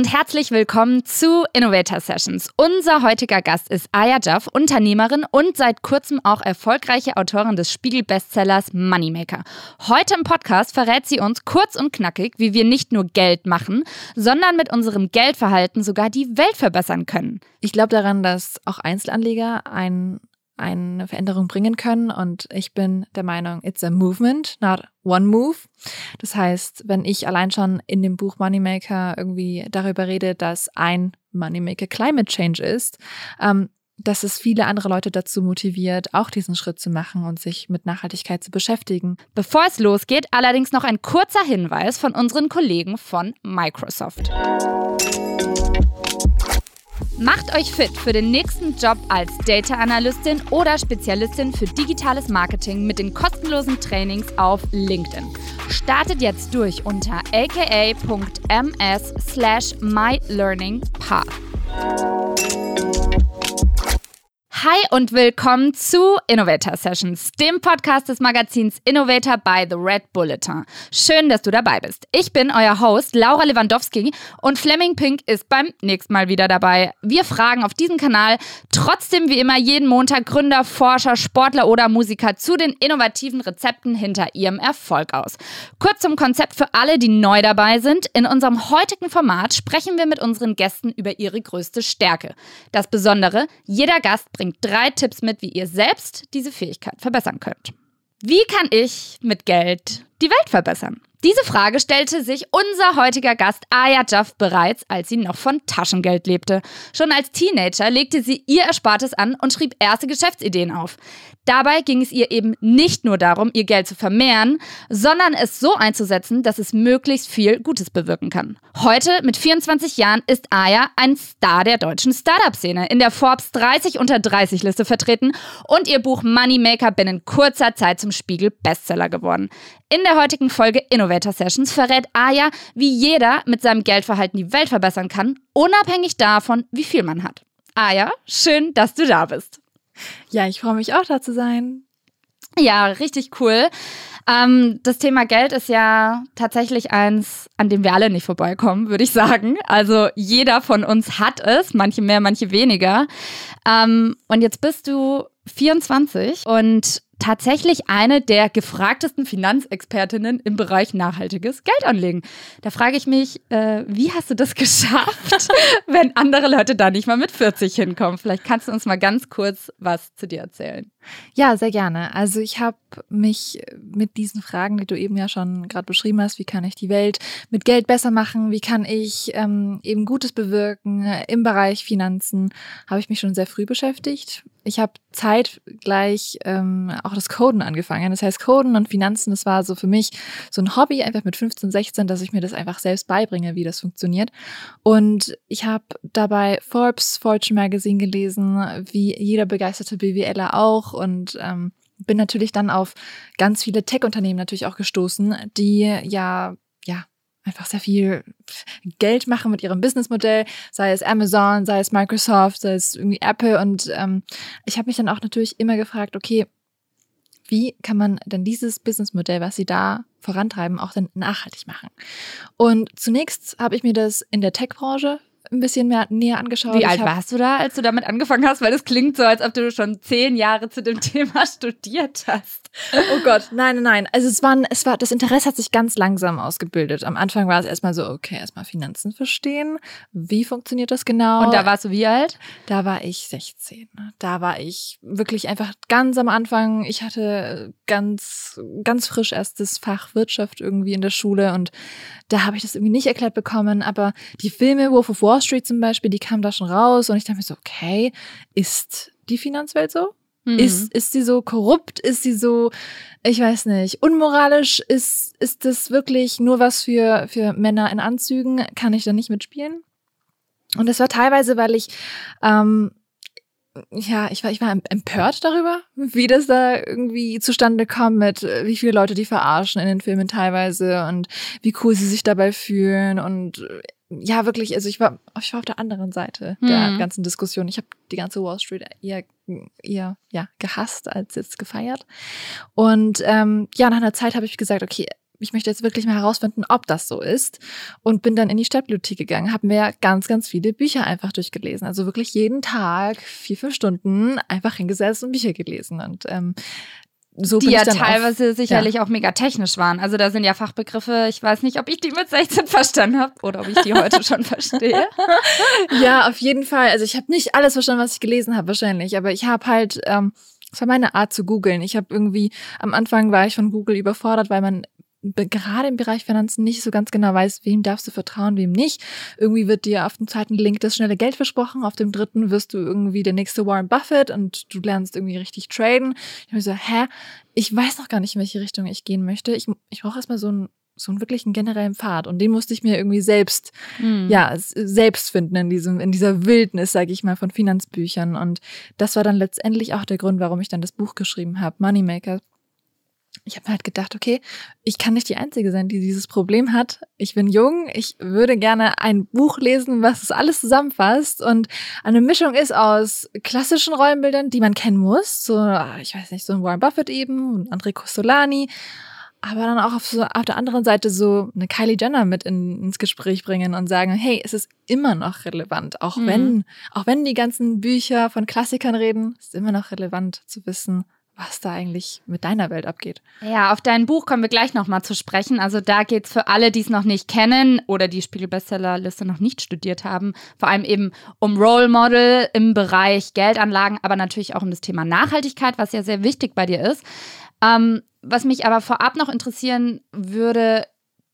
und herzlich willkommen zu Innovator Sessions. Unser heutiger Gast ist Aya Jaff, Unternehmerin und seit kurzem auch erfolgreiche Autorin des Spiegel-Bestsellers Moneymaker. Heute im Podcast verrät sie uns kurz und knackig, wie wir nicht nur Geld machen, sondern mit unserem Geldverhalten sogar die Welt verbessern können. Ich glaube daran, dass auch Einzelanleger ein eine Veränderung bringen können. Und ich bin der Meinung, it's a movement, not one move. Das heißt, wenn ich allein schon in dem Buch Moneymaker irgendwie darüber rede, dass ein Moneymaker Climate Change ist, ähm, dass es viele andere Leute dazu motiviert, auch diesen Schritt zu machen und sich mit Nachhaltigkeit zu beschäftigen. Bevor es losgeht, allerdings noch ein kurzer Hinweis von unseren Kollegen von Microsoft. Macht euch fit für den nächsten Job als Data Analystin oder Spezialistin für digitales Marketing mit den kostenlosen Trainings auf LinkedIn. Startet jetzt durch unter aka.ms slash mylearningpath. Hi und willkommen zu Innovator Sessions, dem Podcast des Magazins Innovator by The Red Bulletin. Schön, dass du dabei bist. Ich bin euer Host Laura Lewandowski und Fleming Pink ist beim nächsten Mal wieder dabei. Wir fragen auf diesem Kanal trotzdem wie immer jeden Montag Gründer, Forscher, Sportler oder Musiker zu den innovativen Rezepten hinter ihrem Erfolg aus. Kurz zum Konzept für alle, die neu dabei sind. In unserem heutigen Format sprechen wir mit unseren Gästen über ihre größte Stärke. Das Besondere, jeder Gast bringt bringt drei Tipps mit, wie ihr selbst diese Fähigkeit verbessern könnt. Wie kann ich mit Geld die Welt verbessern? Diese Frage stellte sich unser heutiger Gast Aya Jaff bereits, als sie noch von Taschengeld lebte. Schon als Teenager legte sie ihr Erspartes an und schrieb erste Geschäftsideen auf. Dabei ging es ihr eben nicht nur darum, ihr Geld zu vermehren, sondern es so einzusetzen, dass es möglichst viel Gutes bewirken kann. Heute, mit 24 Jahren, ist Aya ein Star der deutschen Startup-Szene, in der Forbes 30 unter 30 Liste vertreten und ihr Buch Moneymaker binnen kurzer Zeit zum Spiegel Bestseller geworden. In der heutigen Folge Innovator Sessions verrät Aya, wie jeder mit seinem Geldverhalten die Welt verbessern kann, unabhängig davon, wie viel man hat. Aya, schön, dass du da bist. Ja, ich freue mich auch da zu sein. Ja, richtig cool. Ähm, das Thema Geld ist ja tatsächlich eins, an dem wir alle nicht vorbeikommen, würde ich sagen. Also jeder von uns hat es, manche mehr, manche weniger. Ähm, und jetzt bist du 24 und tatsächlich eine der gefragtesten Finanzexpertinnen im Bereich nachhaltiges Geldanlegen. Da frage ich mich, äh, wie hast du das geschafft, wenn andere Leute da nicht mal mit 40 hinkommen? Vielleicht kannst du uns mal ganz kurz was zu dir erzählen. Ja, sehr gerne. Also ich habe mich mit diesen Fragen, die du eben ja schon gerade beschrieben hast, wie kann ich die Welt mit Geld besser machen, wie kann ich ähm, eben Gutes bewirken im Bereich Finanzen, habe ich mich schon sehr früh beschäftigt. Ich habe zeitgleich ähm, auch das Coden angefangen. Das heißt, Coden und Finanzen, das war so für mich so ein Hobby, einfach mit 15, 16, dass ich mir das einfach selbst beibringe, wie das funktioniert. Und ich habe dabei Forbes, Fortune Magazine gelesen, wie jeder begeisterte BWLer auch und ähm, bin natürlich dann auf ganz viele Tech-Unternehmen natürlich auch gestoßen, die ja, ja, einfach sehr viel Geld machen mit ihrem Businessmodell, sei es Amazon, sei es Microsoft, sei es irgendwie Apple. Und ähm, ich habe mich dann auch natürlich immer gefragt, okay, wie kann man denn dieses Businessmodell, was sie da vorantreiben, auch dann nachhaltig machen? Und zunächst habe ich mir das in der Tech-Branche ein bisschen mehr näher angeschaut. Wie alt warst du da, als du damit angefangen hast? Weil es klingt so, als ob du schon zehn Jahre zu dem Thema studiert hast. Oh Gott, nein, nein, nein. Also es waren, es war, das Interesse hat sich ganz langsam ausgebildet. Am Anfang war es erstmal so, okay, erstmal Finanzen verstehen. Wie funktioniert das genau? Und da warst du wie alt? Da war ich 16. Da war ich wirklich einfach ganz am Anfang. Ich hatte ganz, ganz frisch erst das Fach Wirtschaft irgendwie in der Schule und da habe ich das irgendwie nicht erklärt bekommen. Aber die Filme Wolf of Wall Street zum Beispiel, die kamen da schon raus und ich dachte mir so, okay, ist die Finanzwelt so? Mhm. Ist, ist sie so korrupt? Ist sie so, ich weiß nicht, unmoralisch? Ist, ist das wirklich nur was für, für Männer in Anzügen? Kann ich da nicht mitspielen? Und das war teilweise, weil ich, ähm, ja, ich war, ich war empört darüber, wie das da irgendwie zustande kommt mit, äh, wie viele Leute die verarschen in den Filmen teilweise und wie cool sie sich dabei fühlen und äh, ja, wirklich, also ich war, ich war auf der anderen Seite der mhm. ganzen Diskussion. Ich habe die ganze Wall Street eher, eher ja, gehasst als jetzt gefeiert. Und ähm, ja, nach einer Zeit habe ich gesagt, okay, ich möchte jetzt wirklich mal herausfinden, ob das so ist. Und bin dann in die Stadtbibliothek gegangen, habe mir ganz, ganz viele Bücher einfach durchgelesen. Also wirklich jeden Tag vier, fünf Stunden einfach hingesetzt und Bücher gelesen. Und ähm, so die ja teilweise auf, sicherlich ja. auch mega technisch waren. Also da sind ja Fachbegriffe, ich weiß nicht, ob ich die mit 16 verstanden habe oder ob ich die heute schon verstehe. Ja, auf jeden Fall. Also ich habe nicht alles verstanden, was ich gelesen habe wahrscheinlich, aber ich habe halt, ähm, das war meine Art zu googeln. Ich habe irgendwie, am Anfang war ich von Google überfordert, weil man gerade im Bereich Finanzen nicht so ganz genau weiß, wem darfst du vertrauen, wem nicht. Irgendwie wird dir auf dem zweiten Link das schnelle Geld versprochen, auf dem dritten wirst du irgendwie der nächste Warren Buffett und du lernst irgendwie richtig traden. Ich mir so, hä? Ich weiß noch gar nicht, in welche Richtung ich gehen möchte. Ich, ich brauche erstmal so einen so einen wirklichen generellen Pfad und den musste ich mir irgendwie selbst mhm. ja selbst finden in diesem in dieser Wildnis sage ich mal von Finanzbüchern und das war dann letztendlich auch der Grund warum ich dann das Buch geschrieben habe Moneymaker ich habe halt gedacht, okay, ich kann nicht die Einzige sein, die dieses Problem hat. Ich bin jung, ich würde gerne ein Buch lesen, was es alles zusammenfasst und eine Mischung ist aus klassischen Rollenbildern, die man kennen muss, so, ich weiß nicht, so ein Warren Buffett eben und André Costolani, aber dann auch auf, so, auf der anderen Seite so eine Kylie Jenner mit in, ins Gespräch bringen und sagen, hey, es ist immer noch relevant, auch mhm. wenn, auch wenn die ganzen Bücher von Klassikern reden, ist immer noch relevant zu wissen, was da eigentlich mit deiner Welt abgeht. Ja, auf dein Buch kommen wir gleich nochmal zu sprechen. Also da geht es für alle, die es noch nicht kennen oder die Spiegel-Bestsellerliste noch nicht studiert haben, vor allem eben um Role Model im Bereich Geldanlagen, aber natürlich auch um das Thema Nachhaltigkeit, was ja sehr wichtig bei dir ist. Ähm, was mich aber vorab noch interessieren würde,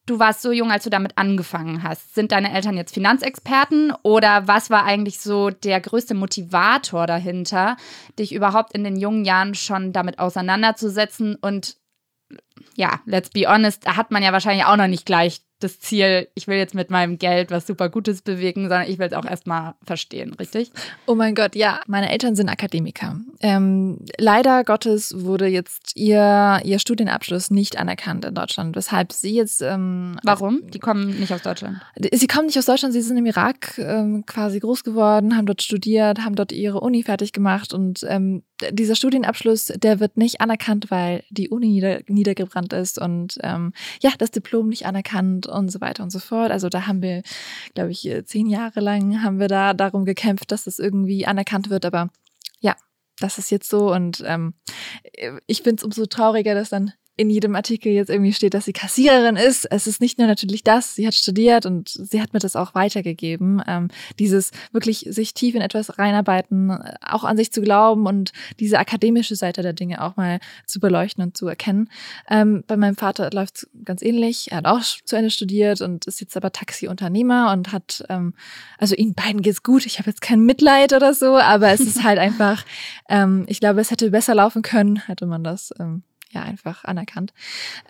du warst so jung, als du damit angefangen hast. Sind deine Eltern jetzt Finanzexperten oder was war eigentlich so der größte Motivator dahinter, dich überhaupt in den jungen Jahren schon damit auseinanderzusetzen? Und ja, let's be honest, da hat man ja wahrscheinlich auch noch nicht gleich das Ziel, ich will jetzt mit meinem Geld was super Gutes bewegen, sondern ich will es auch erstmal verstehen, richtig? Oh mein Gott, ja, meine Eltern sind Akademiker. Ähm, leider Gottes wurde jetzt ihr, ihr Studienabschluss nicht anerkannt in Deutschland, weshalb sie jetzt. Ähm, Warum? Die kommen nicht aus Deutschland. Sie kommen nicht aus Deutschland, sie sind im Irak ähm, quasi groß geworden, haben dort studiert, haben dort ihre Uni fertig gemacht und ähm, dieser Studienabschluss, der wird nicht anerkannt, weil die Uni nieder, niedergebrannt ist und ähm, ja, das Diplom nicht anerkannt und so weiter und so fort. Also da haben wir, glaube ich, zehn Jahre lang haben wir da darum gekämpft, dass das irgendwie anerkannt wird. Aber ja, das ist jetzt so und ähm, ich finde es umso trauriger, dass dann in jedem Artikel jetzt irgendwie steht, dass sie Kassiererin ist. Es ist nicht nur natürlich das, sie hat studiert und sie hat mir das auch weitergegeben. Ähm, dieses wirklich sich tief in etwas reinarbeiten, auch an sich zu glauben und diese akademische Seite der Dinge auch mal zu beleuchten und zu erkennen. Ähm, bei meinem Vater läuft es ganz ähnlich. Er hat auch zu Ende studiert und ist jetzt aber Taxiunternehmer und hat, ähm, also ihnen beiden geht's gut. Ich habe jetzt kein Mitleid oder so, aber es ist halt einfach, ähm, ich glaube, es hätte besser laufen können, hätte man das ähm, ja einfach anerkannt.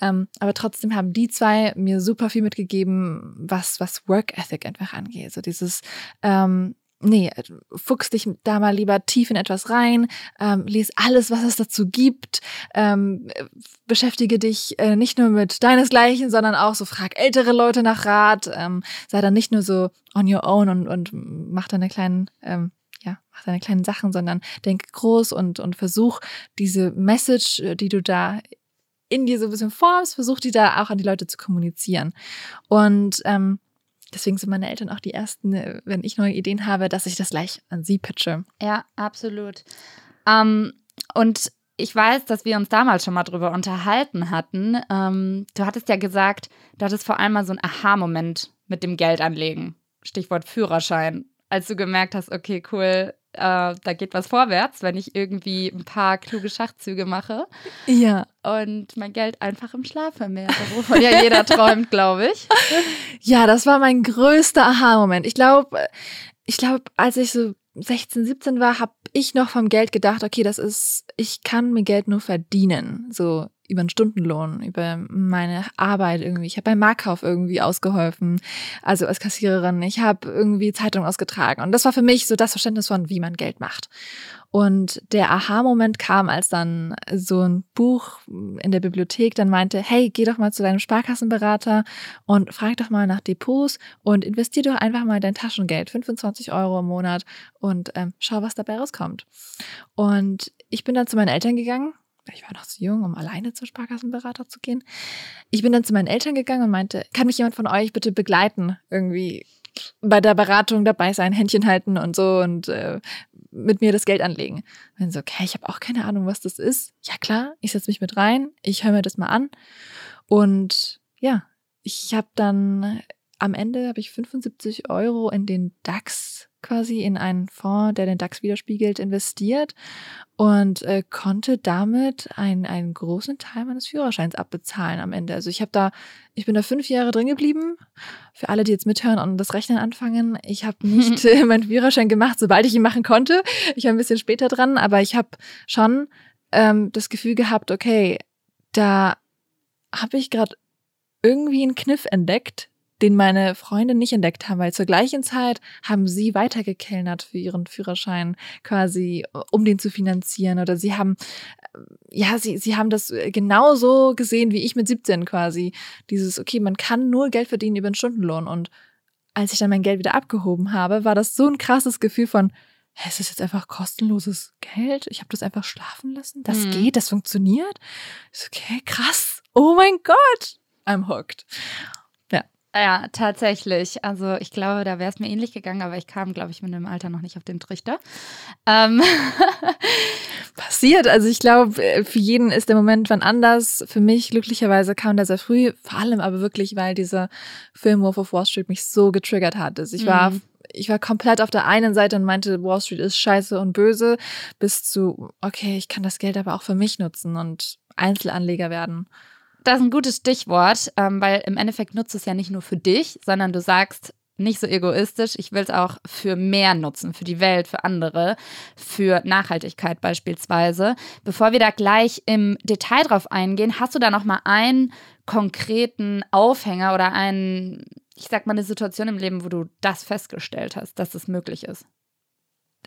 Ähm, aber trotzdem haben die zwei mir super viel mitgegeben, was, was Work Ethic einfach angeht. So dieses, ähm, nee, fuchs dich da mal lieber tief in etwas rein, ähm, lies alles, was es dazu gibt, ähm, beschäftige dich äh, nicht nur mit deinesgleichen, sondern auch so frag ältere Leute nach Rat, ähm, sei dann nicht nur so on your own und, und mach deine kleinen ähm, ja, mach deine kleinen Sachen, sondern denk groß und, und versuch diese Message, äh, die du da in dir so ein bisschen formst, versuch die da auch an die Leute zu kommunizieren. Und ähm, deswegen sind meine Eltern auch die ersten, äh, wenn ich neue Ideen habe, dass ich das gleich an sie pitche. Ja, absolut. Ähm, und ich weiß, dass wir uns damals schon mal drüber unterhalten hatten. Ähm, du hattest ja gesagt, du hattest vor allem mal so einen Aha-Moment mit dem Geldanlegen. Stichwort Führerschein als du gemerkt hast, okay, cool, äh, da geht was vorwärts, wenn ich irgendwie ein paar kluge Schachzüge mache. Ja. Und mein Geld einfach im Schlaf vermehrt, wovon ja jeder träumt, glaube ich. Ja, das war mein größter Aha-Moment. Ich glaube, ich glaube, als ich so 16, 17 war, habe ich noch vom Geld gedacht, okay, das ist, ich kann mir Geld nur verdienen. So, über einen Stundenlohn, über meine Arbeit irgendwie. Ich habe beim Marktkauf irgendwie ausgeholfen, also als Kassiererin. Ich habe irgendwie Zeitung ausgetragen. Und das war für mich so das Verständnis von, wie man Geld macht. Und der Aha-Moment kam, als dann so ein Buch in der Bibliothek dann meinte, hey, geh doch mal zu deinem Sparkassenberater und frag doch mal nach Depots und investier doch einfach mal dein Taschengeld, 25 Euro im Monat und ähm, schau, was dabei rauskommt. Und ich bin dann zu meinen Eltern gegangen ich war noch zu jung, um alleine zur Sparkassenberater zu gehen. Ich bin dann zu meinen Eltern gegangen und meinte, kann mich jemand von euch bitte begleiten? Irgendwie bei der Beratung dabei sein, Händchen halten und so und äh, mit mir das Geld anlegen. Und dann so, okay, ich habe auch keine Ahnung, was das ist. Ja klar, ich setze mich mit rein, ich höre mir das mal an. Und ja, ich habe dann am Ende habe ich 75 Euro in den DAX quasi in einen Fonds, der den DAX widerspiegelt, investiert und äh, konnte damit einen, einen großen Teil meines Führerscheins abbezahlen am Ende. Also ich habe da, ich bin da fünf Jahre drin geblieben. Für alle, die jetzt mithören und das Rechnen anfangen, ich habe nicht äh, meinen Führerschein gemacht, sobald ich ihn machen konnte. Ich war ein bisschen später dran, aber ich habe schon ähm, das Gefühl gehabt, okay, da habe ich gerade irgendwie einen Kniff entdeckt, den meine Freunde nicht entdeckt haben, weil zur gleichen Zeit haben sie weitergekellnert für ihren Führerschein quasi, um den zu finanzieren oder sie haben, äh, ja, sie, sie haben das genauso gesehen wie ich mit 17 quasi. Dieses, okay, man kann nur Geld verdienen über einen Stundenlohn und als ich dann mein Geld wieder abgehoben habe, war das so ein krasses Gefühl von, hä, ist jetzt einfach kostenloses Geld? Ich habe das einfach schlafen lassen? Das mhm. geht, das funktioniert? Ist okay, krass. Oh mein Gott. I'm hooked. Ja, tatsächlich. Also ich glaube, da wäre es mir ähnlich gegangen, aber ich kam, glaube ich, mit dem Alter noch nicht auf den Trichter. Ähm. Passiert. Also ich glaube, äh, für jeden ist der Moment wann anders. Für mich glücklicherweise kam der sehr früh, vor allem aber wirklich, weil dieser Film Wolf of Wall Street mich so getriggert hat. Also ich war mhm. ich war komplett auf der einen Seite und meinte, Wall Street ist scheiße und böse, bis zu, okay, ich kann das Geld aber auch für mich nutzen und Einzelanleger werden. Das ist ein gutes Stichwort, ähm, weil im Endeffekt nutzt es ja nicht nur für dich, sondern du sagst nicht so egoistisch, ich will es auch für mehr nutzen, für die Welt, für andere, für Nachhaltigkeit beispielsweise. Bevor wir da gleich im Detail drauf eingehen, hast du da noch mal einen konkreten Aufhänger oder einen, ich sag mal, eine Situation im Leben, wo du das festgestellt hast, dass es möglich ist?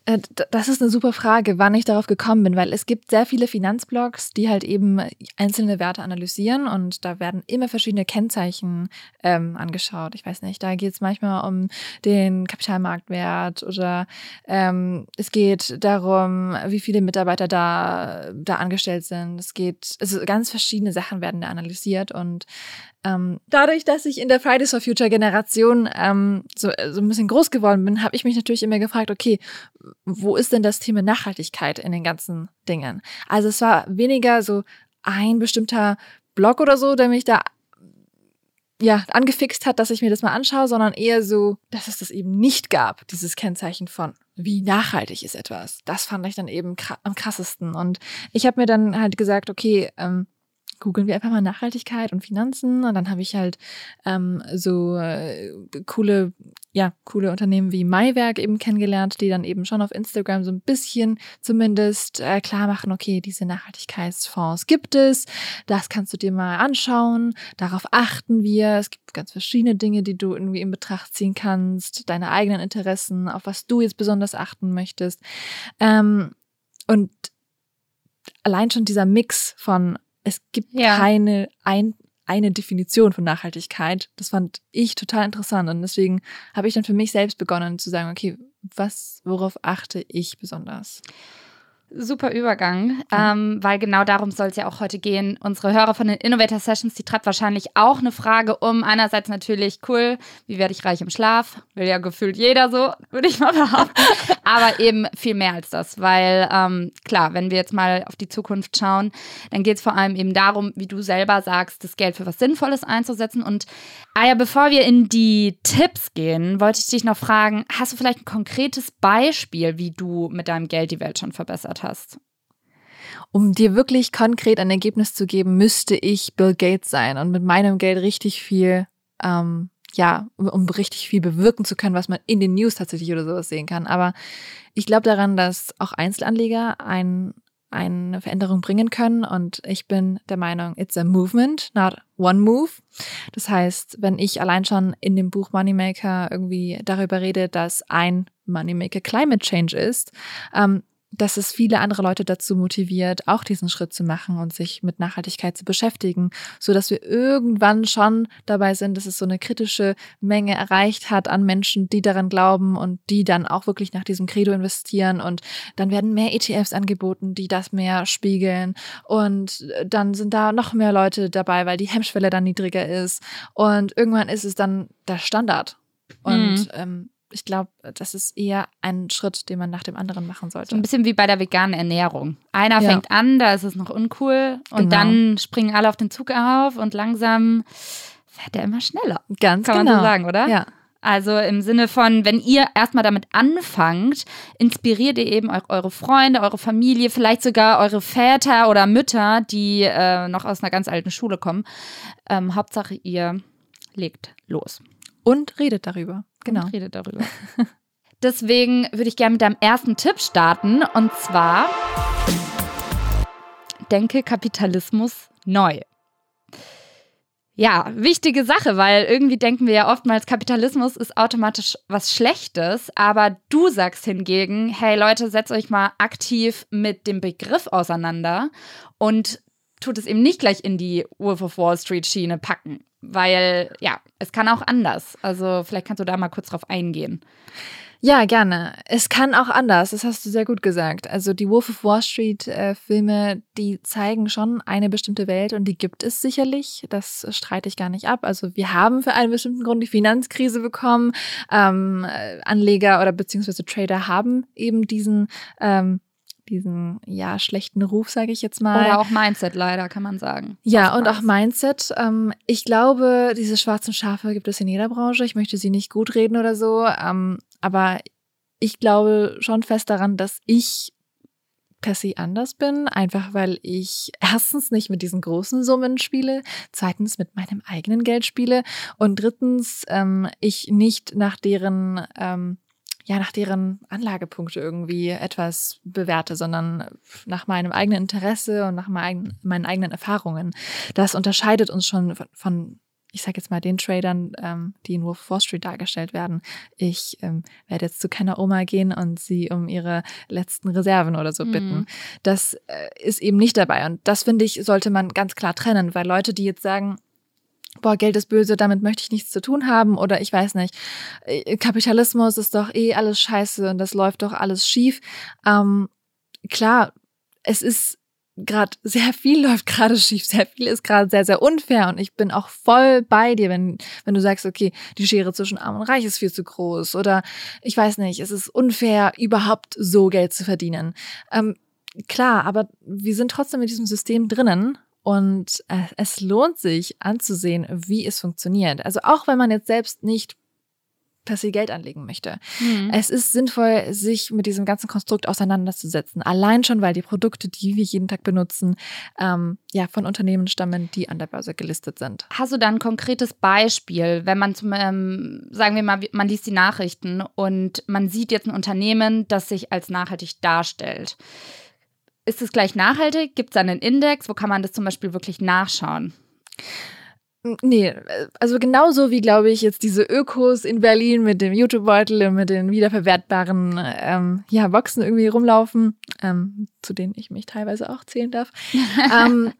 Äh, das ist eine super Frage, wann ich darauf gekommen bin, weil es gibt sehr viele Finanzblogs, die halt eben einzelne Werte analysieren und da werden immer verschiedene Kennzeichen ähm, angeschaut. Ich weiß nicht, da geht es manchmal um den Kapitalmarktwert oder ähm, es geht darum, wie viele Mitarbeiter da, da angestellt sind. Es geht, also ganz verschiedene Sachen werden da analysiert und ähm, dadurch, dass ich in der Fridays for Future Generation ähm, so, so ein bisschen groß geworden bin, habe ich mich natürlich immer gefragt, okay, wo ist denn das Thema Nachhaltigkeit in den ganzen Dingen? Also es war weniger so ein bestimmter Blog oder so, der mich da ja, angefixt hat, dass ich mir das mal anschaue, sondern eher so, dass es das eben nicht gab, dieses Kennzeichen von, wie nachhaltig ist etwas. Das fand ich dann eben am krassesten. Und ich habe mir dann halt gesagt, okay, ähm, googeln wir einfach mal Nachhaltigkeit und Finanzen und dann habe ich halt ähm, so äh, coole ja coole Unternehmen wie Maiwerk eben kennengelernt, die dann eben schon auf Instagram so ein bisschen zumindest äh, klar machen, okay, diese Nachhaltigkeitsfonds gibt es, das kannst du dir mal anschauen, darauf achten wir, es gibt ganz verschiedene Dinge, die du irgendwie in Betracht ziehen kannst, deine eigenen Interessen, auf was du jetzt besonders achten möchtest. Ähm, und allein schon dieser Mix von es gibt ja. keine ein, eine Definition von Nachhaltigkeit. Das fand ich total interessant und deswegen habe ich dann für mich selbst begonnen zu sagen, okay, was, worauf achte ich besonders? Super Übergang, ähm, weil genau darum soll es ja auch heute gehen. Unsere Hörer von den Innovator Sessions, die treibt wahrscheinlich auch eine Frage um. Einerseits natürlich, cool, wie werde ich reich im Schlaf? Will ja gefühlt jeder so, würde ich mal behaupten. Aber eben viel mehr als das, weil ähm, klar, wenn wir jetzt mal auf die Zukunft schauen, dann geht es vor allem eben darum, wie du selber sagst, das Geld für was Sinnvolles einzusetzen. Und ah ja, bevor wir in die Tipps gehen, wollte ich dich noch fragen, hast du vielleicht ein konkretes Beispiel, wie du mit deinem Geld die Welt schon verbessert hast? Um dir wirklich konkret ein Ergebnis zu geben, müsste ich Bill Gates sein und mit meinem Geld richtig viel, ähm, ja, um richtig viel bewirken zu können, was man in den News tatsächlich oder sowas sehen kann. Aber ich glaube daran, dass auch Einzelanleger ein, eine Veränderung bringen können. Und ich bin der Meinung, it's a movement, not one move. Das heißt, wenn ich allein schon in dem Buch Moneymaker irgendwie darüber rede, dass ein Moneymaker Climate Change ist, ähm, dass es viele andere Leute dazu motiviert, auch diesen Schritt zu machen und sich mit Nachhaltigkeit zu beschäftigen, so dass wir irgendwann schon dabei sind, dass es so eine kritische Menge erreicht hat an Menschen, die daran glauben und die dann auch wirklich nach diesem Credo investieren. Und dann werden mehr ETFs angeboten, die das mehr spiegeln. Und dann sind da noch mehr Leute dabei, weil die Hemmschwelle dann niedriger ist. Und irgendwann ist es dann der Standard. Und mhm. ähm, ich glaube, das ist eher ein Schritt, den man nach dem anderen machen sollte. So ein bisschen wie bei der veganen Ernährung. Einer ja. fängt an, da ist es noch uncool und genau. dann springen alle auf den Zug auf und langsam fährt er immer schneller. Ganz Kann genau. man so sagen, oder? Ja. Also im Sinne von, wenn ihr erstmal damit anfangt, inspiriert ihr eben eure Freunde, eure Familie, vielleicht sogar eure Väter oder Mütter, die äh, noch aus einer ganz alten Schule kommen. Ähm, Hauptsache, ihr legt los. Und redet darüber. Genau. Und redet darüber. Deswegen würde ich gerne mit deinem ersten Tipp starten. Und zwar, denke Kapitalismus neu. Ja, wichtige Sache, weil irgendwie denken wir ja oftmals, Kapitalismus ist automatisch was Schlechtes, aber du sagst hingegen, hey Leute, setzt euch mal aktiv mit dem Begriff auseinander und tut es eben nicht gleich in die Wolf of Wall Street Schiene packen, weil ja, es kann auch anders. Also vielleicht kannst du da mal kurz drauf eingehen. Ja, gerne. Es kann auch anders, das hast du sehr gut gesagt. Also die Wolf of Wall Street äh, Filme, die zeigen schon eine bestimmte Welt und die gibt es sicherlich. Das streite ich gar nicht ab. Also wir haben für einen bestimmten Grund die Finanzkrise bekommen. Ähm, äh, Anleger oder beziehungsweise Trader haben eben diesen ähm, diesen ja schlechten Ruf, sage ich jetzt mal. Oder auch Mindset leider, kann man sagen. Ja, und auch Mindset. Ähm, ich glaube, diese schwarzen Schafe gibt es in jeder Branche. Ich möchte sie nicht gut reden oder so, ähm, aber ich glaube schon fest daran, dass ich per se anders bin, einfach weil ich erstens nicht mit diesen großen Summen spiele, zweitens mit meinem eigenen Geld spiele und drittens ähm, ich nicht nach deren ähm, ja nach deren Anlagepunkte irgendwie etwas bewerte, sondern nach meinem eigenen Interesse und nach meinen, meinen eigenen Erfahrungen. Das unterscheidet uns schon von, von ich sage jetzt mal den Tradern, ähm, die in Wolf Wall Street dargestellt werden. Ich ähm, werde jetzt zu keiner Oma gehen und sie um ihre letzten Reserven oder so bitten. Mhm. Das äh, ist eben nicht dabei. Und das finde ich, sollte man ganz klar trennen, weil Leute, die jetzt sagen, boah, Geld ist böse, damit möchte ich nichts zu tun haben oder ich weiß nicht, äh, Kapitalismus ist doch eh alles scheiße und das läuft doch alles schief. Ähm, klar, es ist gerade sehr viel läuft gerade schief, sehr viel ist gerade sehr, sehr unfair und ich bin auch voll bei dir, wenn, wenn du sagst, okay, die Schere zwischen Arm und Reich ist viel zu groß oder ich weiß nicht, es ist unfair, überhaupt so Geld zu verdienen. Ähm, klar, aber wir sind trotzdem mit diesem System drinnen und äh, es lohnt sich anzusehen, wie es funktioniert. Also auch wenn man jetzt selbst nicht per se Geld anlegen möchte. Mhm. Es ist sinnvoll, sich mit diesem ganzen Konstrukt auseinanderzusetzen. Allein schon, weil die Produkte, die wir jeden Tag benutzen, ähm, ja, von Unternehmen stammen, die an der Börse gelistet sind. Hast du da ein konkretes Beispiel, wenn man zum, ähm, sagen wir mal, man liest die Nachrichten und man sieht jetzt ein Unternehmen, das sich als nachhaltig darstellt? Ist es gleich nachhaltig? Gibt es einen Index? Wo kann man das zum Beispiel wirklich nachschauen? Nee, also genauso wie, glaube ich, jetzt diese Ökos in Berlin mit dem YouTube-Beutel und mit den wiederverwertbaren ähm, ja, Boxen irgendwie rumlaufen, ähm, zu denen ich mich teilweise auch zählen darf. ähm,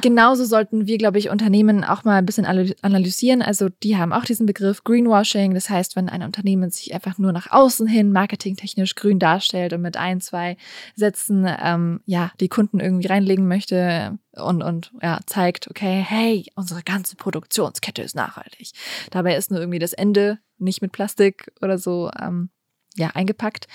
genauso sollten wir, glaube ich, Unternehmen auch mal ein bisschen analysieren. Also die haben auch diesen Begriff Greenwashing. Das heißt, wenn ein Unternehmen sich einfach nur nach außen hin marketingtechnisch grün darstellt und mit ein, zwei Sätzen ähm, ja die Kunden irgendwie reinlegen möchte, und, und ja, zeigt, okay, hey, unsere ganze Produktionskette ist nachhaltig. Dabei ist nur irgendwie das Ende nicht mit Plastik oder so ähm, ja, eingepackt.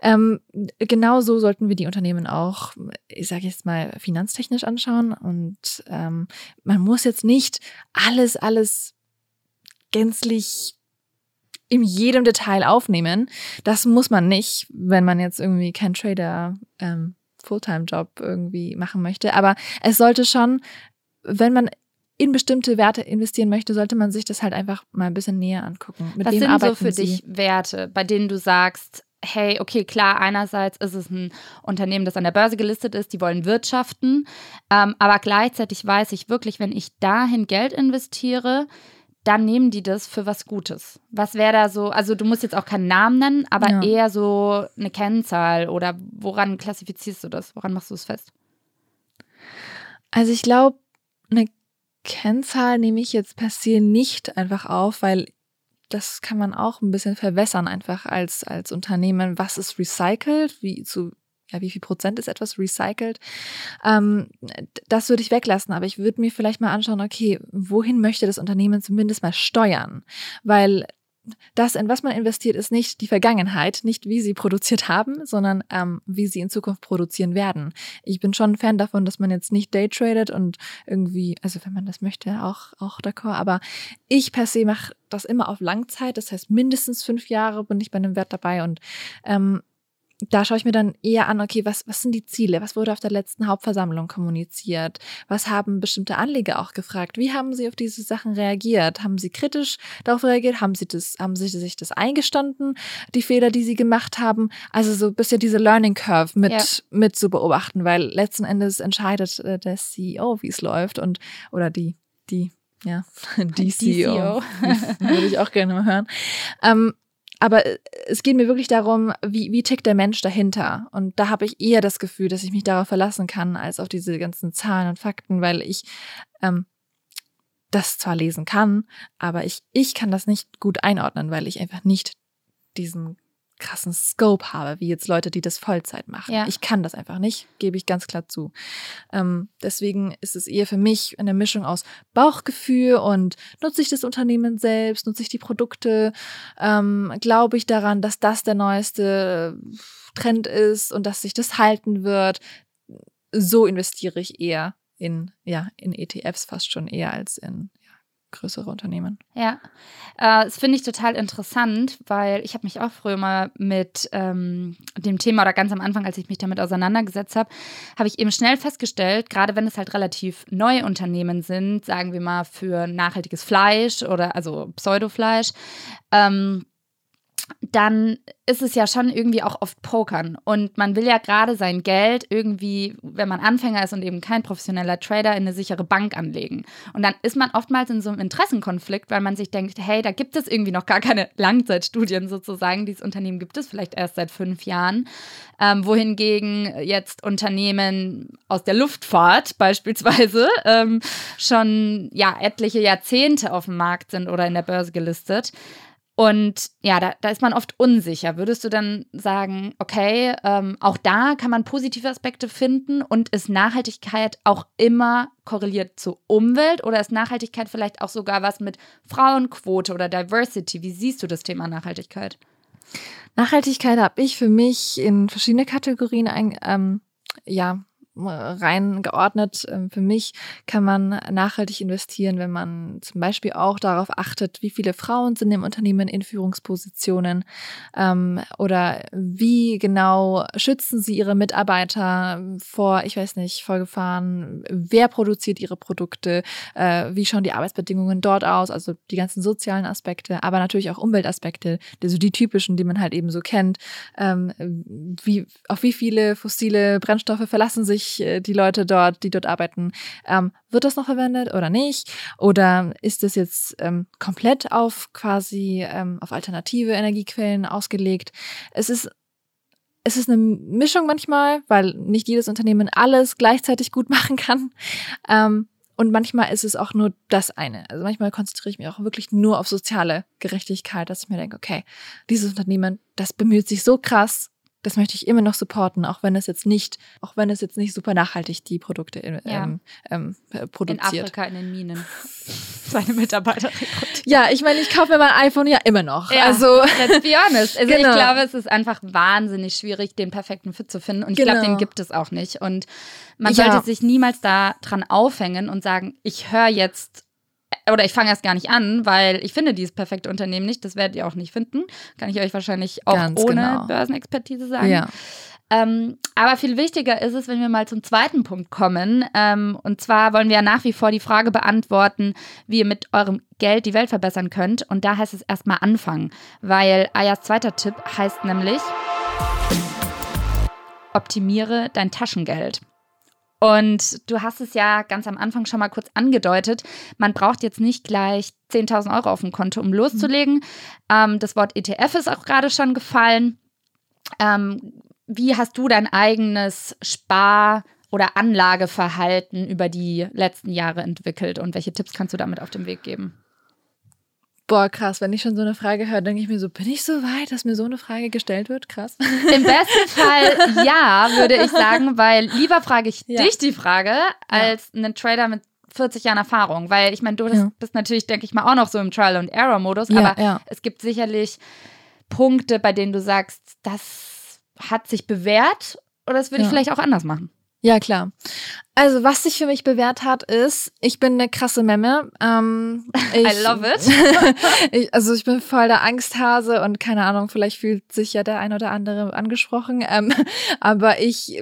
Ähm, genauso sollten wir die Unternehmen auch, ich sage jetzt mal, finanztechnisch anschauen. Und ähm, man muss jetzt nicht alles, alles gänzlich in jedem Detail aufnehmen. Das muss man nicht, wenn man jetzt irgendwie kein Trader ähm, Fulltime-Job irgendwie machen möchte. Aber es sollte schon, wenn man in bestimmte Werte investieren möchte, sollte man sich das halt einfach mal ein bisschen näher angucken. Mit Was sind so für Sie? dich Werte, bei denen du sagst, hey, okay, klar, einerseits ist es ein Unternehmen, das an der Börse gelistet ist, die wollen wirtschaften, ähm, aber gleichzeitig weiß ich wirklich, wenn ich dahin Geld investiere, dann nehmen die das für was Gutes. Was wäre da so, also du musst jetzt auch keinen Namen nennen, aber ja. eher so eine Kennzahl oder woran klassifizierst du das? Woran machst du es fest? Also ich glaube, eine Kennzahl nehme ich jetzt per se nicht einfach auf, weil das kann man auch ein bisschen verwässern einfach als, als Unternehmen. Was ist recycelt? Wie zu ja, wie viel Prozent ist etwas recycelt? Ähm, das würde ich weglassen, aber ich würde mir vielleicht mal anschauen, okay, wohin möchte das Unternehmen zumindest mal steuern? Weil das, in was man investiert, ist nicht die Vergangenheit, nicht wie sie produziert haben, sondern ähm, wie sie in Zukunft produzieren werden. Ich bin schon ein Fan davon, dass man jetzt nicht daytradet und irgendwie, also wenn man das möchte, auch, auch d'accord, aber ich per se mache das immer auf Langzeit, das heißt mindestens fünf Jahre bin ich bei einem Wert dabei und ähm, da schaue ich mir dann eher an, okay, was, was sind die Ziele? Was wurde auf der letzten Hauptversammlung kommuniziert? Was haben bestimmte Anleger auch gefragt? Wie haben sie auf diese Sachen reagiert? Haben sie kritisch darauf reagiert? Haben sie das, haben sie sich das eingestanden, die Fehler, die sie gemacht haben? Also so ein bisschen diese Learning Curve mit, ja. mit zu beobachten, weil letzten Endes entscheidet äh, der CEO, wie es läuft und, oder die, die, ja, die, CEO. CEO. Würde ich auch gerne mal hören. Ähm, aber äh, es geht mir wirklich darum, wie, wie tickt der Mensch dahinter? Und da habe ich eher das Gefühl, dass ich mich darauf verlassen kann, als auf diese ganzen Zahlen und Fakten, weil ich ähm, das zwar lesen kann, aber ich, ich kann das nicht gut einordnen, weil ich einfach nicht diesen krassen Scope habe, wie jetzt Leute, die das Vollzeit machen. Ja. Ich kann das einfach nicht, gebe ich ganz klar zu. Ähm, deswegen ist es eher für mich eine Mischung aus Bauchgefühl und nutze ich das Unternehmen selbst, nutze ich die Produkte, ähm, glaube ich daran, dass das der neueste Trend ist und dass sich das halten wird. So investiere ich eher in, ja, in ETFs fast schon eher als in größere Unternehmen. Ja, äh, das finde ich total interessant, weil ich habe mich auch früher mal mit ähm, dem Thema oder ganz am Anfang, als ich mich damit auseinandergesetzt habe, habe ich eben schnell festgestellt, gerade wenn es halt relativ neue Unternehmen sind, sagen wir mal für nachhaltiges Fleisch oder also Pseudofleisch, ähm, dann ist es ja schon irgendwie auch oft Pokern. Und man will ja gerade sein Geld irgendwie, wenn man Anfänger ist und eben kein professioneller Trader, in eine sichere Bank anlegen. Und dann ist man oftmals in so einem Interessenkonflikt, weil man sich denkt, hey, da gibt es irgendwie noch gar keine Langzeitstudien sozusagen. Dieses Unternehmen gibt es vielleicht erst seit fünf Jahren. Ähm, wohingegen jetzt Unternehmen aus der Luftfahrt beispielsweise ähm, schon ja etliche Jahrzehnte auf dem Markt sind oder in der Börse gelistet. Und ja, da, da, ist man oft unsicher. Würdest du dann sagen, okay, ähm, auch da kann man positive Aspekte finden und ist Nachhaltigkeit auch immer korreliert zur Umwelt oder ist Nachhaltigkeit vielleicht auch sogar was mit Frauenquote oder Diversity? Wie siehst du das Thema Nachhaltigkeit? Nachhaltigkeit habe ich für mich in verschiedene Kategorien ein, ähm, ja, reingeordnet. Ähm, für mich kann man nachhaltig investieren, wenn man zum Beispiel auch darauf achtet, wie viele Frauen sind im Unternehmen in Führungspositionen ähm, oder wie genau schützen sie ihre Mitarbeiter vor, ich weiß nicht, Vorgefahren, wer produziert ihre Produkte, äh, wie schauen die Arbeitsbedingungen dort aus, also die ganzen sozialen Aspekte, aber natürlich auch Umweltaspekte, also die typischen, die man halt eben so kennt, ähm, wie, auf wie viele fossile Brennstoffe verlassen sich sich äh, die Leute dort, die dort arbeiten, ähm, wird das noch verwendet oder nicht? Oder ist das jetzt ähm, komplett auf quasi ähm, auf alternative Energiequellen ausgelegt? Es ist es ist eine Mischung manchmal, weil nicht jedes Unternehmen alles gleichzeitig gut machen kann. Ähm, und manchmal ist es auch nur das eine. Also manchmal konzentriere ich mich auch wirklich nur auf soziale Gerechtigkeit, dass ich mir denke, okay, dieses Unternehmen, das bemüht sich so krass das möchte ich immer noch supporten, auch wenn es jetzt nicht, auch wenn es jetzt nicht super nachhaltig die Produkte in, ja. ähm, ähm, produziert. In Afrika in den Minen. Seine Mitarbeiter rekrutiert. Ja, ich meine, ich kaufe mir mein iPhone ja immer noch. Ja, also, let's be honest. Also genau. ich glaube, es ist einfach wahnsinnig schwierig, den perfekten Fit zu finden. Und ich genau. glaube, den gibt es auch nicht. Und man ja. sollte sich niemals da dran aufhängen und sagen, ich höre jetzt oder ich fange erst gar nicht an, weil ich finde dieses perfekte Unternehmen nicht. Das werdet ihr auch nicht finden. Kann ich euch wahrscheinlich auch Ganz ohne genau. Börsenexpertise sagen. Ja. Ähm, aber viel wichtiger ist es, wenn wir mal zum zweiten Punkt kommen. Ähm, und zwar wollen wir ja nach wie vor die Frage beantworten, wie ihr mit eurem Geld die Welt verbessern könnt. Und da heißt es erstmal anfangen, weil Ayas zweiter Tipp heißt nämlich, optimiere dein Taschengeld. Und du hast es ja ganz am Anfang schon mal kurz angedeutet. Man braucht jetzt nicht gleich 10.000 Euro auf dem Konto, um loszulegen. Mhm. Ähm, das Wort ETF ist auch gerade schon gefallen. Ähm, wie hast du dein eigenes Spar- oder Anlageverhalten über die letzten Jahre entwickelt und welche Tipps kannst du damit auf den Weg geben? Boah, krass, wenn ich schon so eine Frage höre, denke ich mir so, bin ich so weit, dass mir so eine Frage gestellt wird? Krass. Im besten Fall ja, würde ich sagen, weil lieber frage ich ja. dich die Frage als ja. einen Trader mit 40 Jahren Erfahrung, weil ich meine, du ja. bist natürlich, denke ich mal, auch noch so im Trial and Error Modus, aber es gibt sicherlich Punkte, bei denen du sagst, das hat sich bewährt oder das würde ich vielleicht auch anders machen. Ja, klar. Also, was sich für mich bewährt hat, ist, ich bin eine krasse Memme. Ähm, ich, I love it. ich, also, ich bin voll der Angsthase und keine Ahnung, vielleicht fühlt sich ja der ein oder andere angesprochen. Ähm, aber ich,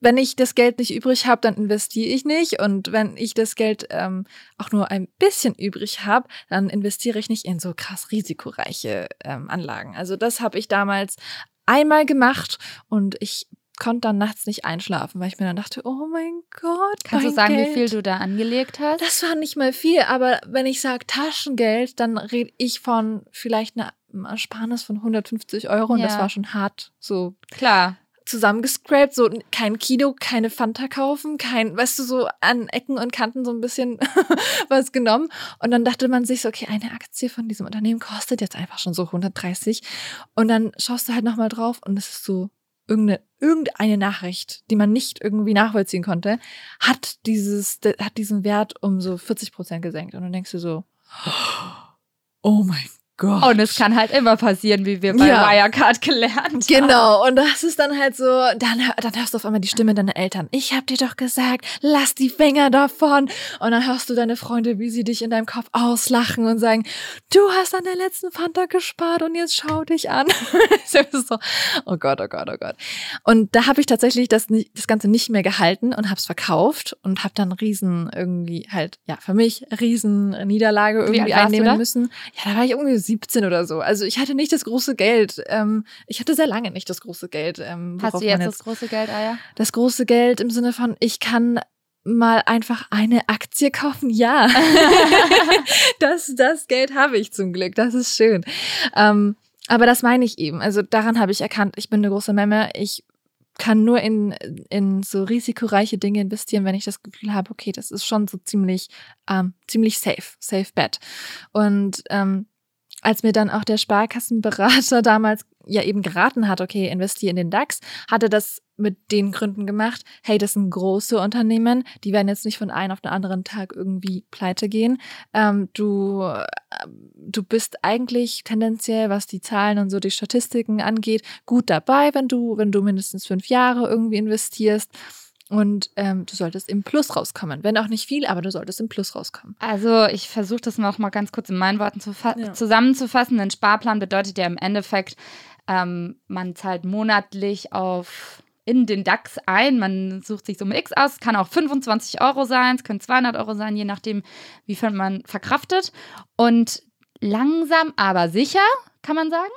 wenn ich das Geld nicht übrig habe, dann investiere ich nicht. Und wenn ich das Geld ähm, auch nur ein bisschen übrig habe, dann investiere ich nicht in so krass risikoreiche ähm, Anlagen. Also, das habe ich damals einmal gemacht und ich konnte dann nachts nicht einschlafen, weil ich mir dann dachte, oh mein Gott. Kannst mein du sagen, Geld. wie viel du da angelegt hast? Das war nicht mal viel, aber wenn ich sage Taschengeld, dann rede ich von vielleicht einer Ersparnis von 150 Euro und ja. das war schon hart so. Klar zusammengescrapt, so kein Kino, keine Fanta kaufen, kein, weißt du, so an Ecken und Kanten so ein bisschen was genommen. Und dann dachte man sich so, okay, eine Aktie von diesem Unternehmen kostet jetzt einfach schon so 130. Und dann schaust du halt nochmal drauf und es ist so irgendeine, irgendeine Nachricht, die man nicht irgendwie nachvollziehen konnte, hat dieses, hat diesen Wert um so 40 Prozent gesenkt. Und dann denkst du so, oh mein Gott. Und es kann halt immer passieren, wie wir bei ja. Wirecard gelernt haben. Genau, und das ist dann halt so, dann, dann hörst du auf einmal die Stimme deiner Eltern. Ich hab dir doch gesagt, lass die Finger davon. Und dann hörst du deine Freunde, wie sie dich in deinem Kopf auslachen und sagen, du hast an der letzten Fanta gespart und jetzt schau dich an. so, oh Gott, oh Gott, oh Gott. Und da habe ich tatsächlich das, das Ganze nicht mehr gehalten und hab's verkauft und hab dann riesen irgendwie halt, ja, für mich riesen Niederlage irgendwie einnehmen müssen. Ja, da war ich irgendwie 17 oder so. Also ich hatte nicht das große Geld. Ähm, ich hatte sehr lange nicht das große Geld. Ähm, Hast du jetzt, jetzt das große Geld, Aya? Das große Geld im Sinne von, ich kann mal einfach eine Aktie kaufen? Ja. das, das Geld habe ich zum Glück. Das ist schön. Ähm, aber das meine ich eben. Also daran habe ich erkannt, ich bin eine große Memme. Ich kann nur in, in so risikoreiche Dinge investieren, wenn ich das Gefühl habe, okay, das ist schon so ziemlich, ähm, ziemlich safe, safe bet. Und ähm, als mir dann auch der Sparkassenberater damals ja eben geraten hat, okay, investiere in den DAX, hatte das mit den Gründen gemacht, hey, das sind große Unternehmen, die werden jetzt nicht von einem auf den anderen Tag irgendwie pleite gehen. Ähm, du, äh, du bist eigentlich tendenziell, was die Zahlen und so die Statistiken angeht, gut dabei, wenn du, wenn du mindestens fünf Jahre irgendwie investierst. Und ähm, du solltest im Plus rauskommen. Wenn auch nicht viel, aber du solltest im Plus rauskommen. Also ich versuche das noch mal ganz kurz in meinen Worten zu ja. zusammenzufassen. Ein Sparplan bedeutet ja im Endeffekt, ähm, man zahlt monatlich auf in den DAX ein. Man sucht sich Summe X aus. Es kann auch 25 Euro sein, es können 200 Euro sein, je nachdem, wie viel man verkraftet. Und langsam, aber sicher, kann man sagen,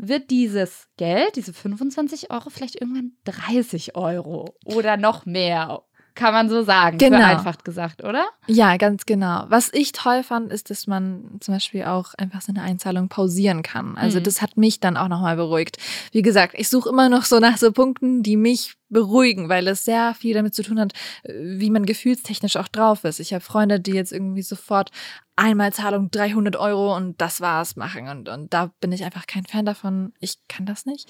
wird dieses Geld, diese 25 Euro, vielleicht irgendwann 30 Euro oder noch mehr. Kann man so sagen, genau. vereinfacht gesagt, oder? Ja, ganz genau. Was ich toll fand, ist, dass man zum Beispiel auch einfach seine Einzahlung pausieren kann. Also mhm. das hat mich dann auch nochmal beruhigt. Wie gesagt, ich suche immer noch so nach so Punkten, die mich beruhigen, weil es sehr viel damit zu tun hat, wie man gefühlstechnisch auch drauf ist. Ich habe Freunde, die jetzt irgendwie sofort Einmalzahlung 300 Euro und das war's machen und, und da bin ich einfach kein Fan davon. Ich kann das nicht.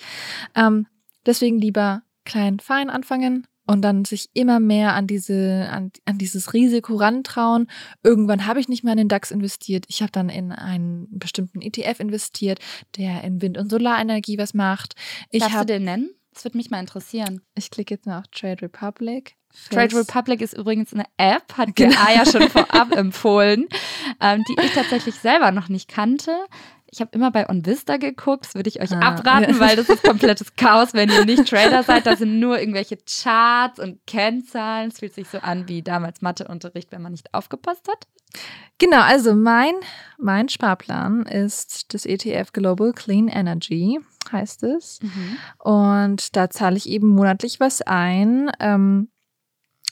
Ähm, deswegen lieber klein fein anfangen und dann sich immer mehr an diese an, an dieses Risiko rantrauen. Irgendwann habe ich nicht mehr in den DAX investiert. Ich habe dann in einen bestimmten ETF investiert, der in Wind- und Solarenergie was macht. Ich Darfst hab, du den nennen? Das würde mich mal interessieren. Ich klicke jetzt mal auf Trade Republic. Trade Republic ist übrigens eine App, hat genau. ja schon vorab empfohlen, ähm, die ich tatsächlich selber noch nicht kannte. Ich habe immer bei OnVista geguckt, das würde ich euch ah, abraten, ja. weil das ist komplettes Chaos, wenn ihr nicht Trader seid. Da sind nur irgendwelche Charts und Kennzahlen. Es fühlt sich so an wie damals Matheunterricht, wenn man nicht aufgepasst hat. Genau, also mein, mein Sparplan ist das ETF Global Clean Energy, heißt es. Mhm. Und da zahle ich eben monatlich was ein. Ähm,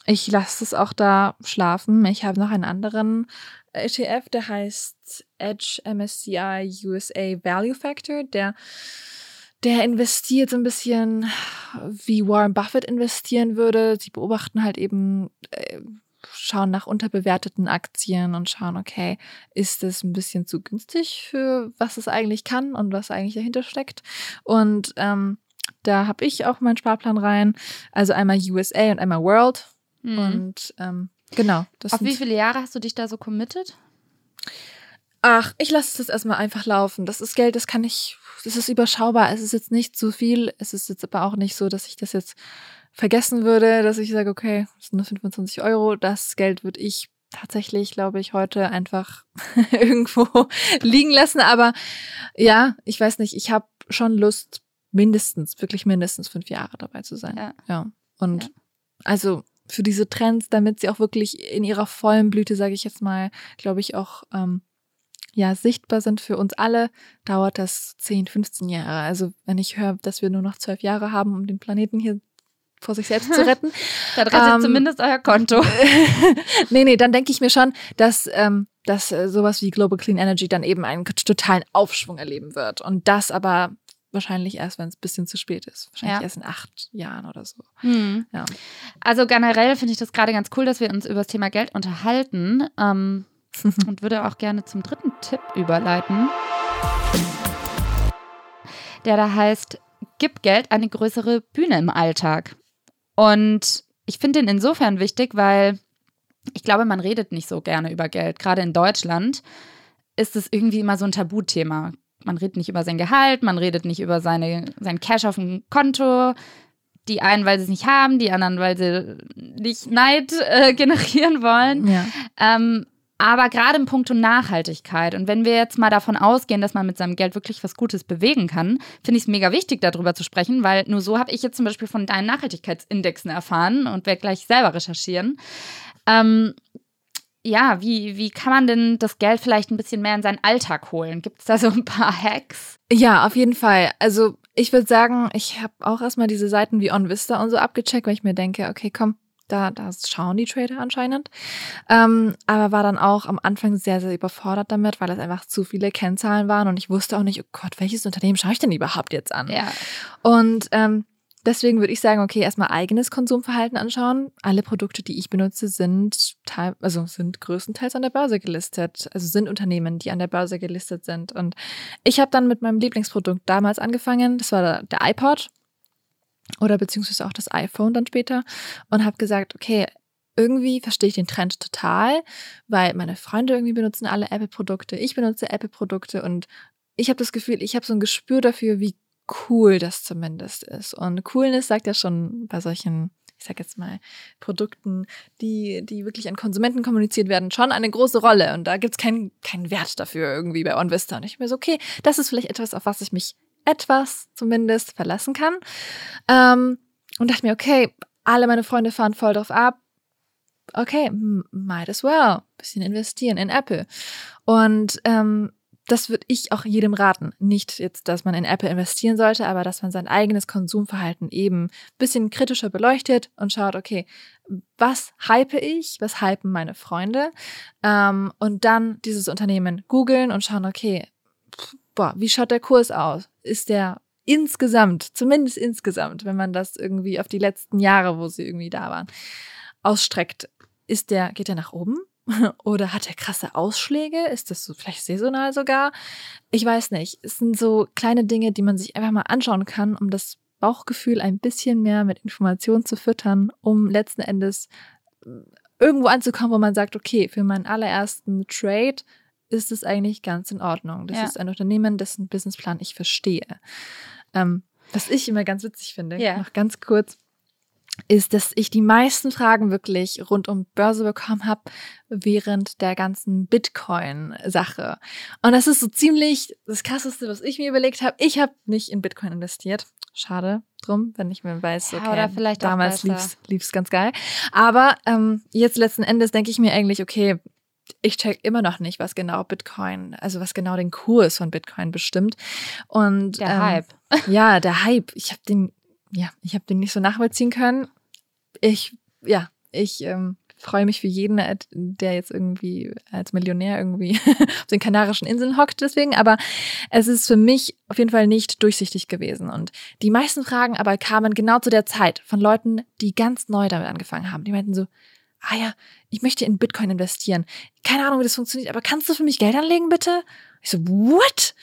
Ich lasse es auch da schlafen. Ich habe noch einen anderen ETF, der heißt Edge MSCI USA Value Factor. Der, der investiert so ein bisschen, wie Warren Buffett investieren würde. Sie beobachten halt eben, äh, schauen nach unterbewerteten Aktien und schauen, okay, ist es ein bisschen zu günstig für was es eigentlich kann und was eigentlich dahinter steckt. Und ähm, da habe ich auch meinen Sparplan rein. Also einmal USA und einmal World. Mhm. Und ähm, genau. Auf wie viele Jahre hast du dich da so committed? Ach, ich lasse es erstmal einfach laufen. Das ist Geld, das kann ich, das ist überschaubar. Es ist jetzt nicht zu viel. Es ist jetzt aber auch nicht so, dass ich das jetzt vergessen würde, dass ich sage, okay, das sind nur 25 Euro. Das Geld würde ich tatsächlich, glaube ich, heute einfach irgendwo liegen lassen. Aber ja, ich weiß nicht, ich habe schon Lust, mindestens, wirklich mindestens fünf Jahre dabei zu sein. Ja. ja. Und ja. also für diese Trends, damit sie auch wirklich in ihrer vollen Blüte, sage ich jetzt mal, glaube ich, auch ähm, ja, sichtbar sind für uns alle, dauert das 10, 15 Jahre. Also wenn ich höre, dass wir nur noch zwölf Jahre haben, um den Planeten hier vor sich selbst zu retten. da rettet ähm, zumindest euer Konto. nee, nee, dann denke ich mir schon, dass, ähm, dass äh, sowas wie Global Clean Energy dann eben einen totalen Aufschwung erleben wird. Und das aber wahrscheinlich erst, wenn es ein bisschen zu spät ist. Wahrscheinlich ja. erst in acht Jahren oder so. Hm. Ja. Also generell finde ich das gerade ganz cool, dass wir uns über das Thema Geld unterhalten ähm, und würde auch gerne zum dritten Tipp überleiten, der da heißt, gib Geld eine größere Bühne im Alltag. Und ich finde den insofern wichtig, weil ich glaube, man redet nicht so gerne über Geld. Gerade in Deutschland ist es irgendwie immer so ein Tabuthema man redet nicht über sein Gehalt, man redet nicht über seine, sein Cash auf dem Konto. Die einen, weil sie es nicht haben, die anderen, weil sie nicht Neid äh, generieren wollen. Ja. Ähm, aber gerade im Punkt Nachhaltigkeit und wenn wir jetzt mal davon ausgehen, dass man mit seinem Geld wirklich was Gutes bewegen kann, finde ich es mega wichtig, darüber zu sprechen, weil nur so habe ich jetzt zum Beispiel von deinen Nachhaltigkeitsindexen erfahren und werde gleich selber recherchieren. Ähm, ja, wie, wie kann man denn das Geld vielleicht ein bisschen mehr in seinen Alltag holen? Gibt es da so ein paar Hacks? Ja, auf jeden Fall. Also ich würde sagen, ich habe auch erstmal diese Seiten wie OnVista und so abgecheckt, weil ich mir denke, okay, komm, da, da schauen die Trader anscheinend. Ähm, aber war dann auch am Anfang sehr, sehr überfordert damit, weil es einfach zu viele Kennzahlen waren und ich wusste auch nicht, oh Gott, welches Unternehmen schaue ich denn überhaupt jetzt an? Ja. Und ähm, Deswegen würde ich sagen, okay, erstmal eigenes Konsumverhalten anschauen. Alle Produkte, die ich benutze, sind also sind größtenteils an der Börse gelistet. Also sind Unternehmen, die an der Börse gelistet sind. Und ich habe dann mit meinem Lieblingsprodukt damals angefangen. Das war der, der iPod oder beziehungsweise auch das iPhone dann später und habe gesagt, okay, irgendwie verstehe ich den Trend total, weil meine Freunde irgendwie benutzen alle Apple-Produkte, ich benutze Apple-Produkte und ich habe das Gefühl, ich habe so ein Gespür dafür, wie cool das zumindest ist. Und Coolness sagt ja schon bei solchen, ich sag jetzt mal, Produkten, die, die wirklich an Konsumenten kommuniziert werden, schon eine große Rolle. Und da gibt's keinen keinen Wert dafür irgendwie bei OnVista. Und ich mir so, okay, das ist vielleicht etwas, auf was ich mich etwas zumindest verlassen kann. Ähm, und dachte mir, okay, alle meine Freunde fahren voll drauf ab. Okay, might as well. Bisschen investieren in Apple. Und ähm, das würde ich auch jedem raten. Nicht jetzt, dass man in Apple investieren sollte, aber dass man sein eigenes Konsumverhalten eben ein bisschen kritischer beleuchtet und schaut, okay, was hype ich, was hypen meine Freunde? Ähm, und dann dieses Unternehmen googeln und schauen, okay, boah, wie schaut der Kurs aus? Ist der insgesamt, zumindest insgesamt, wenn man das irgendwie auf die letzten Jahre, wo sie irgendwie da waren, ausstreckt, ist der, geht der nach oben? Oder hat er krasse Ausschläge? Ist das so vielleicht saisonal sogar? Ich weiß nicht. Es sind so kleine Dinge, die man sich einfach mal anschauen kann, um das Bauchgefühl ein bisschen mehr mit Informationen zu füttern, um letzten Endes äh, irgendwo anzukommen, wo man sagt, okay, für meinen allerersten Trade ist es eigentlich ganz in Ordnung. Das ja. ist ein Unternehmen, dessen Businessplan ich verstehe. Ähm, was ich immer ganz witzig finde, ja. noch ganz kurz, ist, dass ich die meisten Fragen wirklich rund um Börse bekommen habe während der ganzen Bitcoin-Sache. Und das ist so ziemlich das Krasseste, was ich mir überlegt habe. Ich habe nicht in Bitcoin investiert. Schade drum, wenn ich mir weiß, okay, ja, vielleicht damals lief's, lief's ganz geil. Aber ähm, jetzt letzten Endes denke ich mir eigentlich, okay, ich check immer noch nicht, was genau Bitcoin, also was genau den Kurs von Bitcoin bestimmt. Und der ähm, Hype. Ja, der Hype. Ich habe den ja, ich habe den nicht so nachvollziehen können. Ich, ja, ich ähm, freue mich für jeden, äh, der jetzt irgendwie als Millionär irgendwie auf den Kanarischen Inseln hockt, deswegen. Aber es ist für mich auf jeden Fall nicht durchsichtig gewesen. Und die meisten Fragen aber kamen genau zu der Zeit von Leuten, die ganz neu damit angefangen haben. Die meinten so, ah ja, ich möchte in Bitcoin investieren. Keine Ahnung, wie das funktioniert, aber kannst du für mich Geld anlegen, bitte? Ich so, what?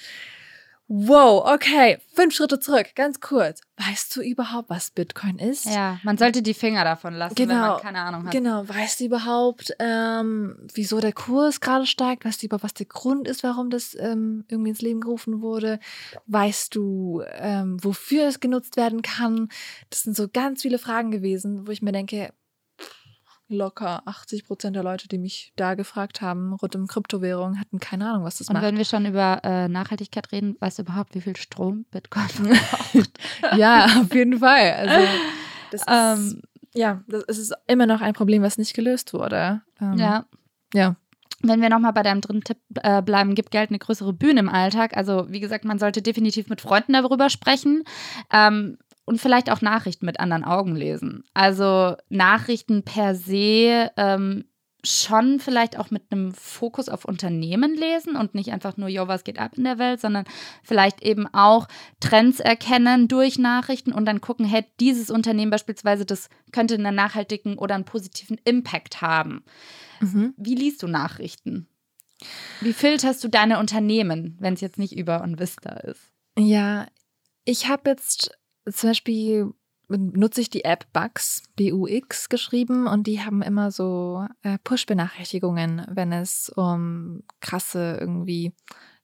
Wow, okay, fünf Schritte zurück, ganz kurz. Weißt du überhaupt, was Bitcoin ist? Ja, man sollte die Finger davon lassen, genau, wenn man keine Ahnung hat. Genau, weißt du überhaupt, ähm, wieso der Kurs gerade steigt? Weißt du überhaupt, was der Grund ist, warum das ähm, irgendwie ins Leben gerufen wurde? Weißt du, ähm, wofür es genutzt werden kann? Das sind so ganz viele Fragen gewesen, wo ich mir denke, locker 80 Prozent der Leute, die mich da gefragt haben, rund um Kryptowährungen, hatten keine Ahnung, was das Und macht. Und wenn wir schon über äh, Nachhaltigkeit reden, weißt du überhaupt, wie viel Strom Bitcoin braucht? ja, auf jeden Fall. Also, das ist, ähm, ja, das ist immer noch ein Problem, was nicht gelöst wurde. Ähm, ja. Ja. Wenn wir nochmal bei deinem dritten Tipp äh, bleiben, gibt Geld eine größere Bühne im Alltag. Also, wie gesagt, man sollte definitiv mit Freunden darüber sprechen. Ähm, und vielleicht auch Nachrichten mit anderen Augen lesen. Also Nachrichten per se ähm, schon vielleicht auch mit einem Fokus auf Unternehmen lesen und nicht einfach nur, jo, was geht ab in der Welt, sondern vielleicht eben auch Trends erkennen durch Nachrichten und dann gucken, hey, dieses Unternehmen beispielsweise, das könnte einen nachhaltigen oder einen positiven Impact haben. Mhm. Wie liest du Nachrichten? Wie filterst du deine Unternehmen, wenn es jetzt nicht über Onvista ist? Ja, ich habe jetzt zum Beispiel nutze ich die App Bugs, B-U-X geschrieben und die haben immer so äh, Push-Benachrichtigungen, wenn es um krasse irgendwie,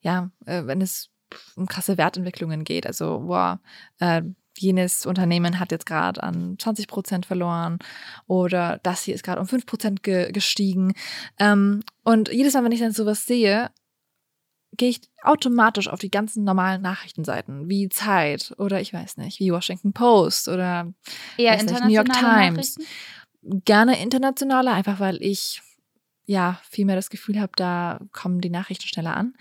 ja, äh, wenn es um krasse Wertentwicklungen geht. Also, wow, äh, jenes Unternehmen hat jetzt gerade an 20 Prozent verloren oder das hier ist gerade um 5 Prozent ge gestiegen. Ähm, und jedes Mal, wenn ich dann sowas sehe, gehe ich automatisch auf die ganzen normalen Nachrichtenseiten, wie Zeit oder ich weiß nicht, wie Washington Post oder Eher internationale New York Times. Gerne internationale, einfach weil ich ja viel mehr das Gefühl habe, da kommen die Nachrichten schneller an.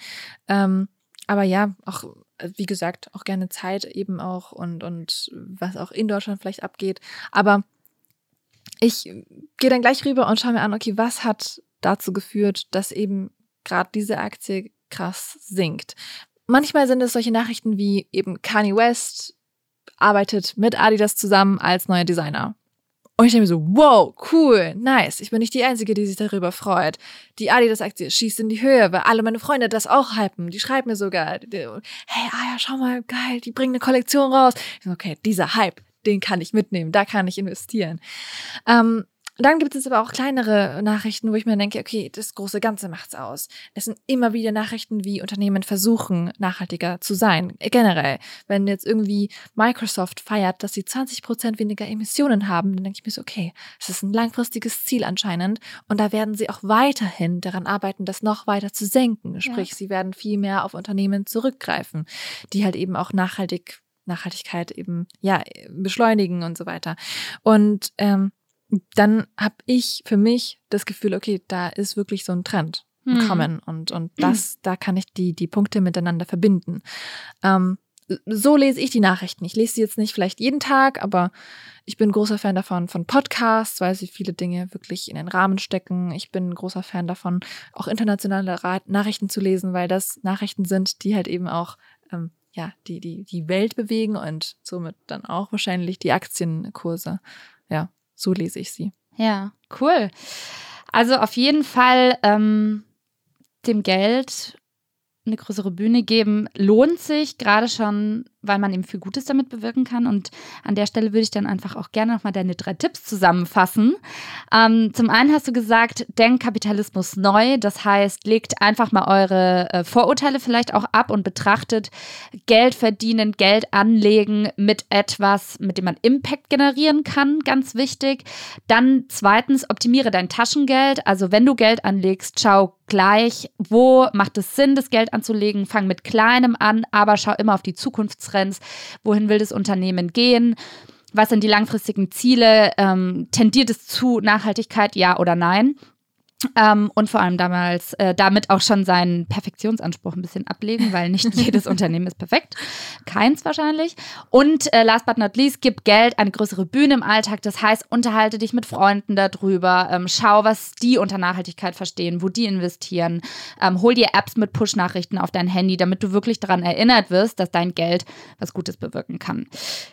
Ähm, aber ja, auch wie gesagt, auch gerne Zeit eben auch und und was auch in Deutschland vielleicht abgeht. Aber ich gehe dann gleich rüber und schaue mir an, okay, was hat dazu geführt, dass eben gerade diese Aktie krass sinkt. Manchmal sind es solche Nachrichten wie eben Kanye West arbeitet mit Adidas zusammen als neuer Designer. Und ich denke mir so, wow, cool, nice. Ich bin nicht die Einzige, die sich darüber freut. Die Adidas-Aktie schießt in die Höhe, weil alle meine Freunde das auch hypen. Die schreiben mir sogar, hey, ah ja, schau mal, geil, die bringen eine Kollektion raus. So, okay, dieser Hype, den kann ich mitnehmen, da kann ich investieren. Ähm, dann gibt es aber auch kleinere Nachrichten, wo ich mir denke, okay, das große Ganze macht's aus. Es sind immer wieder Nachrichten, wie Unternehmen versuchen, nachhaltiger zu sein. Generell, wenn jetzt irgendwie Microsoft feiert, dass sie 20 Prozent weniger Emissionen haben, dann denke ich mir so, okay, es ist ein langfristiges Ziel anscheinend und da werden sie auch weiterhin daran arbeiten, das noch weiter zu senken. Sprich, ja. sie werden viel mehr auf Unternehmen zurückgreifen, die halt eben auch nachhaltig Nachhaltigkeit eben ja beschleunigen und so weiter. Und ähm, dann habe ich für mich das Gefühl, okay, da ist wirklich so ein Trend mhm. kommen und und das, da kann ich die die Punkte miteinander verbinden. Ähm, so lese ich die Nachrichten. Ich lese sie jetzt nicht vielleicht jeden Tag, aber ich bin großer Fan davon von Podcasts, weil sie viele Dinge wirklich in den Rahmen stecken. Ich bin ein großer Fan davon, auch internationale Nachrichten zu lesen, weil das Nachrichten sind, die halt eben auch ähm, ja die die die Welt bewegen und somit dann auch wahrscheinlich die Aktienkurse. Ja, so lese ich sie. Ja, cool. Also auf jeden Fall ähm, dem Geld eine größere Bühne geben, lohnt sich, gerade schon, weil man eben viel Gutes damit bewirken kann. Und an der Stelle würde ich dann einfach auch gerne nochmal deine drei Tipps zusammenfassen. Ähm, zum einen hast du gesagt, denkt Kapitalismus neu. Das heißt, legt einfach mal eure äh, Vorurteile vielleicht auch ab und betrachtet Geld verdienen, Geld anlegen mit etwas, mit dem man Impact generieren kann. Ganz wichtig. Dann zweitens, optimiere dein Taschengeld. Also wenn du Geld anlegst, schau gleich, wo macht es Sinn, das Geld anzulegen. Fang mit kleinem an, aber schau immer auf die Zukunftstrends. Wohin will das Unternehmen gehen? Was sind die langfristigen Ziele? Ähm, tendiert es zu Nachhaltigkeit, ja oder nein? Ähm, und vor allem damals äh, damit auch schon seinen Perfektionsanspruch ein bisschen ablegen, weil nicht jedes Unternehmen ist perfekt. Keins wahrscheinlich. Und äh, last but not least, gib Geld eine größere Bühne im Alltag. Das heißt, unterhalte dich mit Freunden darüber. Ähm, schau, was die unter Nachhaltigkeit verstehen, wo die investieren. Ähm, hol dir Apps mit Push-Nachrichten auf dein Handy, damit du wirklich daran erinnert wirst, dass dein Geld was Gutes bewirken kann.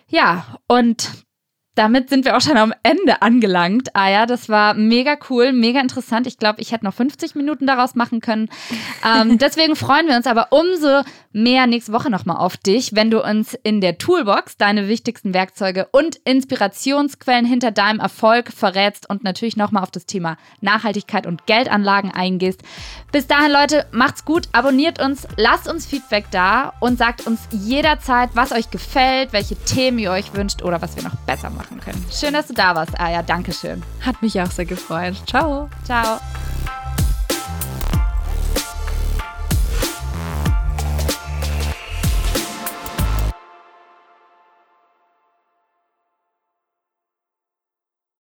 Ja, und damit sind wir auch schon am Ende angelangt. Ah ja, das war mega cool, mega interessant. Ich glaube, ich hätte noch 50 Minuten daraus machen können. Ähm, deswegen freuen wir uns aber umso mehr nächste Woche nochmal auf dich, wenn du uns in der Toolbox deine wichtigsten Werkzeuge und Inspirationsquellen hinter deinem Erfolg verrätst und natürlich nochmal auf das Thema Nachhaltigkeit und Geldanlagen eingehst. Bis dahin, Leute, macht's gut, abonniert uns, lasst uns Feedback da und sagt uns jederzeit, was euch gefällt, welche Themen ihr euch wünscht oder was wir noch besser machen können. Schön, dass du da warst, Aya. Dankeschön. Hat mich auch sehr gefreut. Ciao. Ciao.